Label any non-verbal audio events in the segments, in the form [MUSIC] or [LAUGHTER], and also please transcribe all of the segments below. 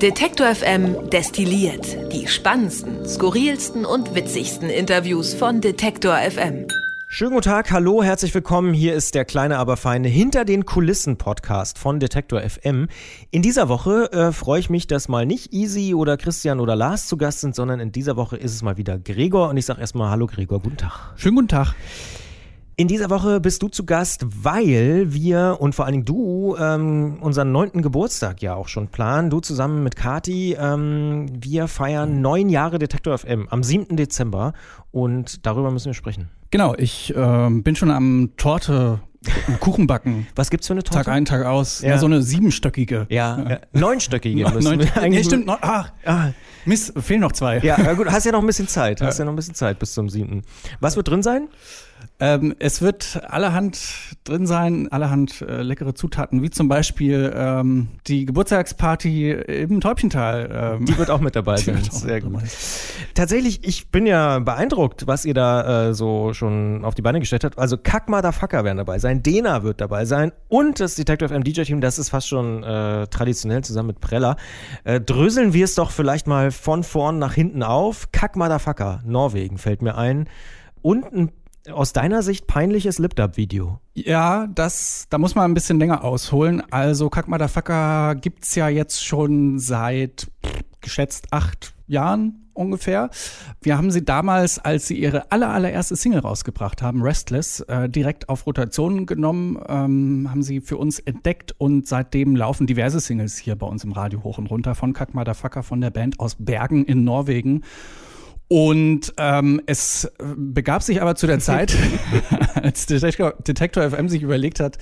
Detektor FM destilliert die spannendsten, skurrilsten und witzigsten Interviews von Detektor FM. Schönen guten Tag, hallo, herzlich willkommen. Hier ist der kleine, aber feine Hinter den Kulissen Podcast von Detektor FM. In dieser Woche äh, freue ich mich, dass mal nicht Easy oder Christian oder Lars zu Gast sind, sondern in dieser Woche ist es mal wieder Gregor und ich sage erstmal Hallo Gregor, guten Tag. Schönen guten Tag. In dieser Woche bist du zu Gast, weil wir und vor allen Dingen du ähm, unseren neunten Geburtstag ja auch schon planen. Du zusammen mit Kati. Ähm, wir feiern neun Jahre Detektor FM am 7. Dezember und darüber müssen wir sprechen. Genau, ich ähm, bin schon am Torte Kuchenbacken. [LAUGHS] Was gibt's für eine Torte? Tag ein, Tag aus. Ja, ja so eine siebenstöckige. Ja, ja. neunstöckige. Neun, neun, nee, stimmt. Neun, ach, ah. Mist, fehlen noch zwei. Ja, gut, [LAUGHS] hast ja noch ein bisschen Zeit. Hast ja noch ein bisschen Zeit bis zum siebten. Was wird drin sein? Ähm, es wird allerhand drin sein, allerhand äh, leckere Zutaten, wie zum Beispiel ähm, die Geburtstagsparty im Täubchental. Ähm, die wird auch mit dabei [LAUGHS] sein. Sehr gut. Tatsächlich, ich bin ja beeindruckt, was ihr da äh, so schon auf die Beine gestellt habt. Also Kack Motherfucker werden dabei sein, Dena wird dabei sein und das Detective M DJ Team, das ist fast schon äh, traditionell zusammen mit Preller. Äh, dröseln wir es doch vielleicht mal von vorn nach hinten auf. Kack Motherfucker, Norwegen fällt mir ein. Und ein aus deiner Sicht peinliches Lip-Dub-Video. Ja, das, da muss man ein bisschen länger ausholen. Also Kack Motherfucker gibt's ja jetzt schon seit geschätzt acht Jahren ungefähr. Wir haben sie damals, als sie ihre aller, allererste Single rausgebracht haben, Restless, äh, direkt auf Rotation genommen, ähm, haben sie für uns entdeckt und seitdem laufen diverse Singles hier bei uns im Radio hoch und runter von Kack Motherfucker, von der Band aus Bergen in Norwegen. Und ähm, es begab sich aber zu der Zeit, [LAUGHS] als Detektor, Detektor FM sich überlegt hat,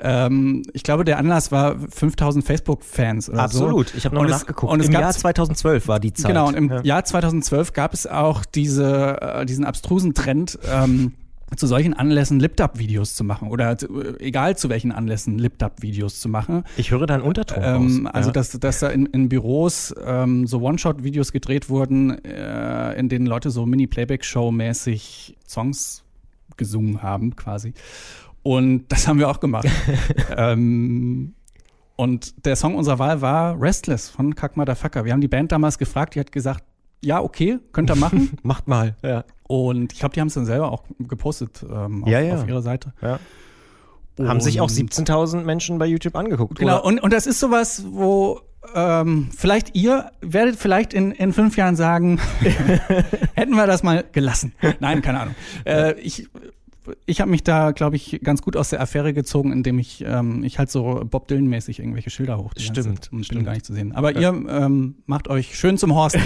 ähm, ich glaube, der Anlass war 5000 Facebook-Fans oder Absolut, so. ich habe noch und nachgeguckt. Und Im Jahr 2012 war die Zeit. Genau, und im ja. Jahr 2012 gab es auch diese, äh, diesen abstrusen Trend, ähm, zu solchen Anlässen Lip-Dub-Videos zu machen oder äh, egal zu welchen Anlässen Lip-Dub-Videos zu machen. Ich höre da einen Unterton ähm, raus. Also, ja. dass, dass da in, in Büros ähm, so One-Shot-Videos gedreht wurden, äh, in denen Leute so Mini-Playback-Show-mäßig Songs gesungen haben, quasi. Und [LAUGHS] das haben wir auch gemacht. [LAUGHS] ähm, und der Song unserer Wahl war Restless von Kack Motherfucker. Wir haben die Band damals gefragt, die hat gesagt, ja, okay, könnt ihr machen. [LAUGHS] Macht mal, ja. Und ich glaube, die haben es dann selber auch gepostet ähm, auf, ja, ja. auf ihrer Seite. Ja. Haben sich auch 17.000 Menschen bei YouTube angeguckt. Genau, und, und das ist sowas, wo ähm, vielleicht ihr werdet vielleicht in, in fünf Jahren sagen, [LAUGHS] hätten wir das mal gelassen. Nein, keine Ahnung. Äh, ich ich habe mich da, glaube ich, ganz gut aus der Affäre gezogen, indem ich, ähm, ich halt so Bob Dylan-mäßig irgendwelche Schilder hoch. Stimmt. Und stimmt. gar nicht zu sehen. Aber ja. ihr ähm, macht euch schön zum Horst.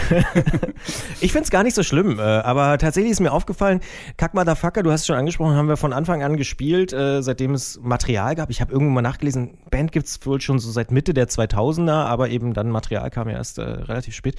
[LAUGHS] ich find's gar nicht so schlimm, äh, aber tatsächlich ist mir aufgefallen, Kack Motherfucker, du hast es schon angesprochen, haben wir von Anfang an gespielt, äh, seitdem es Material gab. Ich habe irgendwo mal nachgelesen, Band gibt's wohl schon so seit Mitte der 2000er, aber eben dann Material kam ja erst äh, relativ spät.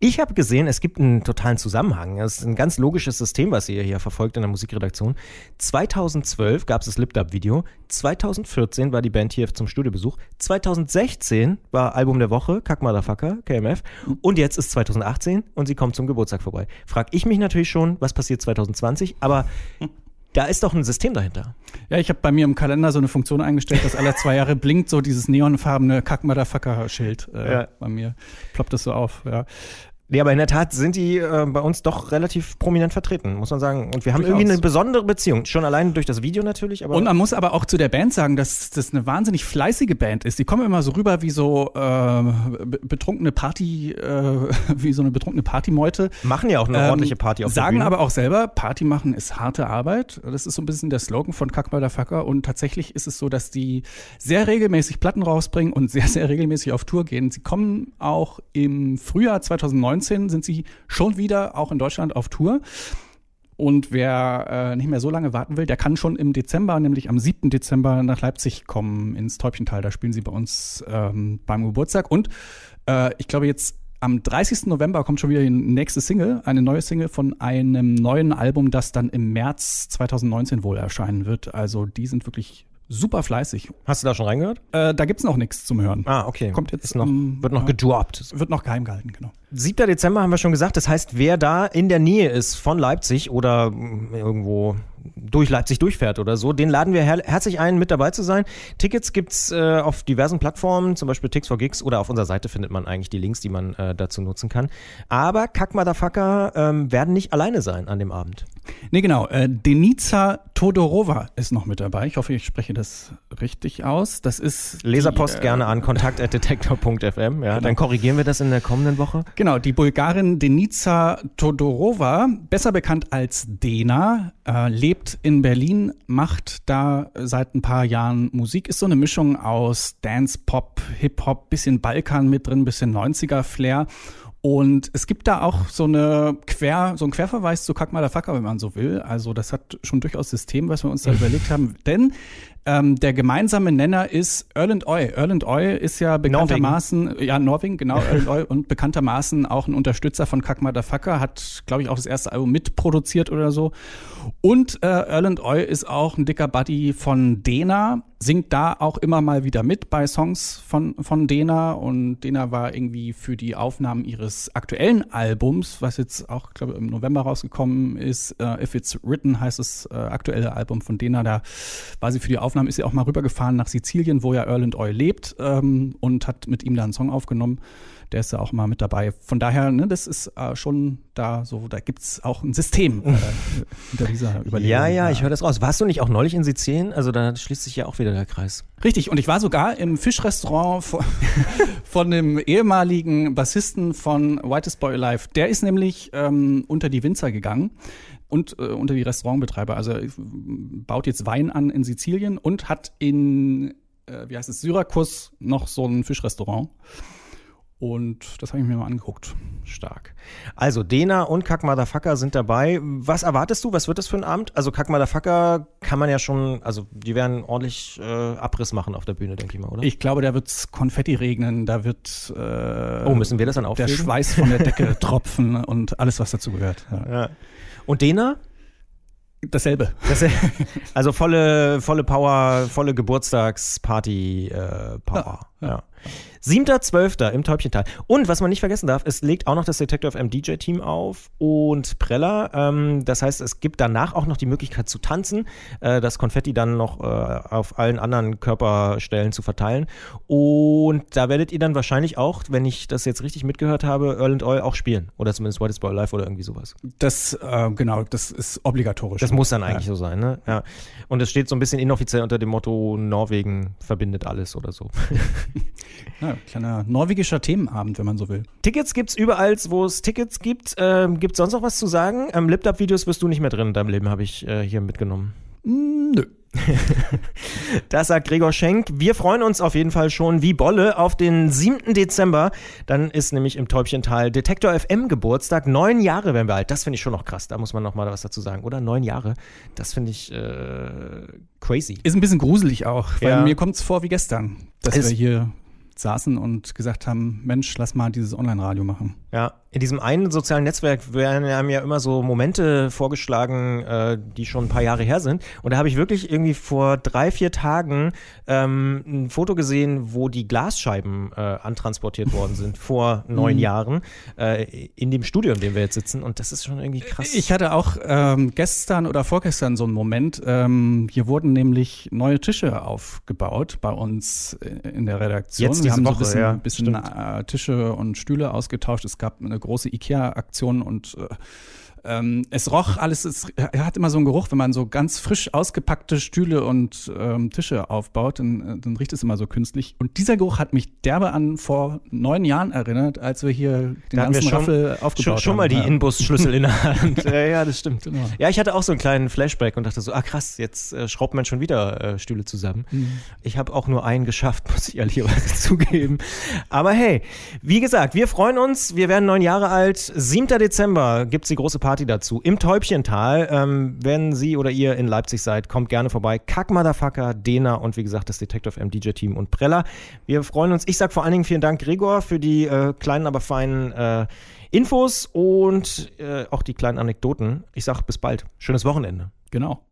Ich habe gesehen, es gibt einen totalen Zusammenhang. Es ist ein ganz logisches System, was ihr hier verfolgt in der Musikredaktion. 2012 gab es das Lip-Dub-Video. 2014 war die Band hier zum Studiobesuch. 2016 war Album der Woche, Kack Motherfucker, KMF. Und jetzt ist 2018 und sie kommt zum Geburtstag vorbei. Frag ich mich natürlich schon, was passiert 2020, aber da ist doch ein System dahinter. Ja, ich habe bei mir im Kalender so eine Funktion eingestellt, dass alle zwei Jahre blinkt so dieses neonfarbene Kack-Motherfucker-Schild äh, ja. bei mir. Ploppt das so auf, ja. Nee, aber in der Tat sind die äh, bei uns doch relativ prominent vertreten, muss man sagen. Und wir haben Durchaus. irgendwie eine besondere Beziehung. Schon allein durch das Video natürlich. Und man muss aber auch zu der Band sagen, dass das eine wahnsinnig fleißige Band ist. Die kommen immer so rüber wie so äh, betrunkene Party, äh, [LAUGHS] wie so eine betrunkene Partymeute. Machen ja auch eine ähm, ordentliche Party auf Sagen aber auch selber, Party machen ist harte Arbeit. Das ist so ein bisschen der Slogan von Kack Fucker. Und tatsächlich ist es so, dass die sehr regelmäßig Platten rausbringen und sehr, sehr regelmäßig auf Tour gehen. Sie kommen auch im Frühjahr 2009 2019 sind sie schon wieder auch in Deutschland auf Tour. Und wer äh, nicht mehr so lange warten will, der kann schon im Dezember, nämlich am 7. Dezember nach Leipzig kommen, ins Täubchental. Da spielen sie bei uns ähm, beim Geburtstag. Und äh, ich glaube jetzt am 30. November kommt schon wieder die nächste Single, eine neue Single von einem neuen Album, das dann im März 2019 wohl erscheinen wird. Also die sind wirklich super fleißig. Hast du da schon reingehört? Äh, da gibt's noch nichts zum Hören. Ah, okay. Kommt jetzt Ist noch, um, wird noch ja, gedroppt. Wird noch geheim gehalten, genau. 7. Dezember haben wir schon gesagt. Das heißt, wer da in der Nähe ist von Leipzig oder irgendwo durch Leipzig durchfährt oder so. Den laden wir her herzlich ein, mit dabei zu sein. Tickets gibt's äh, auf diversen Plattformen, zum Beispiel Tix for Gigs oder auf unserer Seite findet man eigentlich die Links, die man äh, dazu nutzen kann. Aber Kack Motherfucker ähm, werden nicht alleine sein an dem Abend. Nee, genau. Äh, Denica Todorova ist noch mit dabei. Ich hoffe, ich spreche das richtig aus. Das ist. Leserpost die, äh, gerne an kontakt.detektor.fm. Ja, genau. dann korrigieren wir das in der kommenden Woche. Genau, die Bulgarin Denica Todorova, besser bekannt als Dena, äh, lebt in Berlin, macht da seit ein paar Jahren Musik. Ist so eine Mischung aus Dance, Pop, Hip-Hop, bisschen Balkan mit drin, bisschen 90er-Flair. Und es gibt da auch so eine Quer, so einen Querverweis zu Kack Motherfucker, wenn man so will. Also das hat schon durchaus System, was wir uns da [LAUGHS] überlegt haben. Denn ähm, der gemeinsame Nenner ist Erland Oy. Erland Oy ist ja bekanntermaßen, Norwegen. ja, Norwegen, genau, [LAUGHS] Erland Oy und bekanntermaßen auch ein Unterstützer von Kack Motherfucker, hat, glaube ich, auch das erste Album mitproduziert oder so. Und äh, Erland Oy ist auch ein dicker Buddy von Dena, singt da auch immer mal wieder mit bei Songs von, von Dena. Und Dena war irgendwie für die Aufnahmen ihres aktuellen Albums, was jetzt auch, glaube ich, im November rausgekommen ist, uh, If It's Written heißt das äh, aktuelle Album von Dena, da war sie für die Aufnahmen Aufnahmen ist sie auch mal rübergefahren nach Sizilien, wo ja Erland Oil lebt ähm, und hat mit ihm da einen Song aufgenommen. Der ist ja auch mal mit dabei. Von daher, ne, das ist äh, schon da so, da gibt es auch ein System äh, [LAUGHS] hinter dieser Überlegung. Ja, ja, ich höre das raus. Warst du nicht auch neulich in Sizilien? Also da schließt sich ja auch wieder der Kreis. Richtig, und ich war sogar im Fischrestaurant von, [LAUGHS] von dem ehemaligen Bassisten von Whitest Boy Alive. Der ist nämlich ähm, unter die Winzer gegangen und äh, unter die Restaurantbetreiber. Also äh, baut jetzt Wein an in Sizilien und hat in, äh, wie heißt es, Syrakus noch so ein Fischrestaurant. Und das habe ich mir mal angeguckt. Stark. Also Dena und Kack Motherfucker sind dabei. Was erwartest du? Was wird das für ein Abend? Also Kack Motherfucker kann man ja schon, also die werden ordentlich äh, Abriss machen auf der Bühne, denke ich mal, oder? Ich glaube, da wird Konfetti regnen, da wird äh, Oh, müssen wir das dann auflegen? Der Schweiß von der Decke [LAUGHS] tropfen und alles, was dazu gehört. Ja. ja. Und Dena? Dasselbe. Dasselbe. Also volle, volle Power, volle Geburtstagsparty-Power. Äh, ja. 7.12. im Täubchental. Und was man nicht vergessen darf, es legt auch noch das Detective FM DJ-Team auf und Preller. Ähm, das heißt, es gibt danach auch noch die Möglichkeit zu tanzen, äh, das Konfetti dann noch äh, auf allen anderen Körperstellen zu verteilen. Und da werdet ihr dann wahrscheinlich auch, wenn ich das jetzt richtig mitgehört habe, Earl and Oil auch spielen. Oder zumindest White is Boy Live oder irgendwie sowas. Das, äh, genau, das ist obligatorisch. Das muss dann eigentlich ja. so sein, ne? Ja. Und es steht so ein bisschen inoffiziell unter dem Motto, Norwegen verbindet alles oder so. [LAUGHS] Ja, kleiner norwegischer Themenabend, wenn man so will. Tickets gibt es überall, wo es Tickets gibt. Ähm, gibt es sonst noch was zu sagen? Ähm, Lipdub-Videos wirst du nicht mehr drin in deinem Leben, habe ich äh, hier mitgenommen. Mm, nö. [LAUGHS] das sagt Gregor Schenk. Wir freuen uns auf jeden Fall schon wie Bolle auf den 7. Dezember. Dann ist nämlich im Täubchental Detektor FM Geburtstag. Neun Jahre werden wir alt. Das finde ich schon noch krass. Da muss man noch mal was dazu sagen, oder? Neun Jahre. Das finde ich äh, crazy. Ist ein bisschen gruselig auch, weil ja. mir kommt es vor wie gestern, dass es wir hier saßen und gesagt haben, Mensch, lass mal dieses Online-Radio machen. Ja, in diesem einen sozialen Netzwerk werden ja immer so Momente vorgeschlagen, äh, die schon ein paar Jahre her sind. Und da habe ich wirklich irgendwie vor drei, vier Tagen ähm, ein Foto gesehen, wo die Glasscheiben äh, antransportiert worden sind [LAUGHS] vor neun mhm. Jahren äh, in dem Studio, in dem wir jetzt sitzen. Und das ist schon irgendwie krass. Ich hatte auch ähm, gestern oder vorgestern so einen Moment. Ähm, hier wurden nämlich neue Tische aufgebaut bei uns in der Redaktion. Jetzt wir haben Woche, so ein bisschen, ja, bisschen äh, Tische und Stühle ausgetauscht. Es gab eine große IKEA-Aktion und äh, ähm, es roch alles, es, hat immer so einen Geruch, wenn man so ganz frisch ausgepackte Stühle und ähm, Tische aufbaut, dann, äh, dann riecht es immer so künstlich. Und dieser Geruch hat mich derbe an vor neun Jahren erinnert, als wir hier den da ganzen schon, Raffel aufgebaut schon, haben. Schon mal die ja. Inbus-Schlüssel in der [LAUGHS] Hand. ja, ja, das stimmt. Genau. Ja, ich hatte auch so einen kleinen Flashback und dachte so, ah krass, jetzt äh, schraubt man schon wieder äh, Stühle zusammen. Mhm. Ich habe auch nur einen geschafft, [LAUGHS] muss ich ehrlicherweise zugeben. Aber hey, wie gesagt, wir freuen uns, wir werden neun Jahre alt. 7. Dezember gibt es die große Party Party dazu im Täubchental. Ähm, wenn Sie oder ihr in Leipzig seid, kommt gerne vorbei. Kack Motherfucker, Dena und wie gesagt das Detective M DJ Team und Preller. Wir freuen uns. Ich sag vor allen Dingen vielen Dank Gregor für die äh, kleinen, aber feinen äh, Infos und äh, auch die kleinen Anekdoten. Ich sag bis bald. Schönes Wochenende. Genau.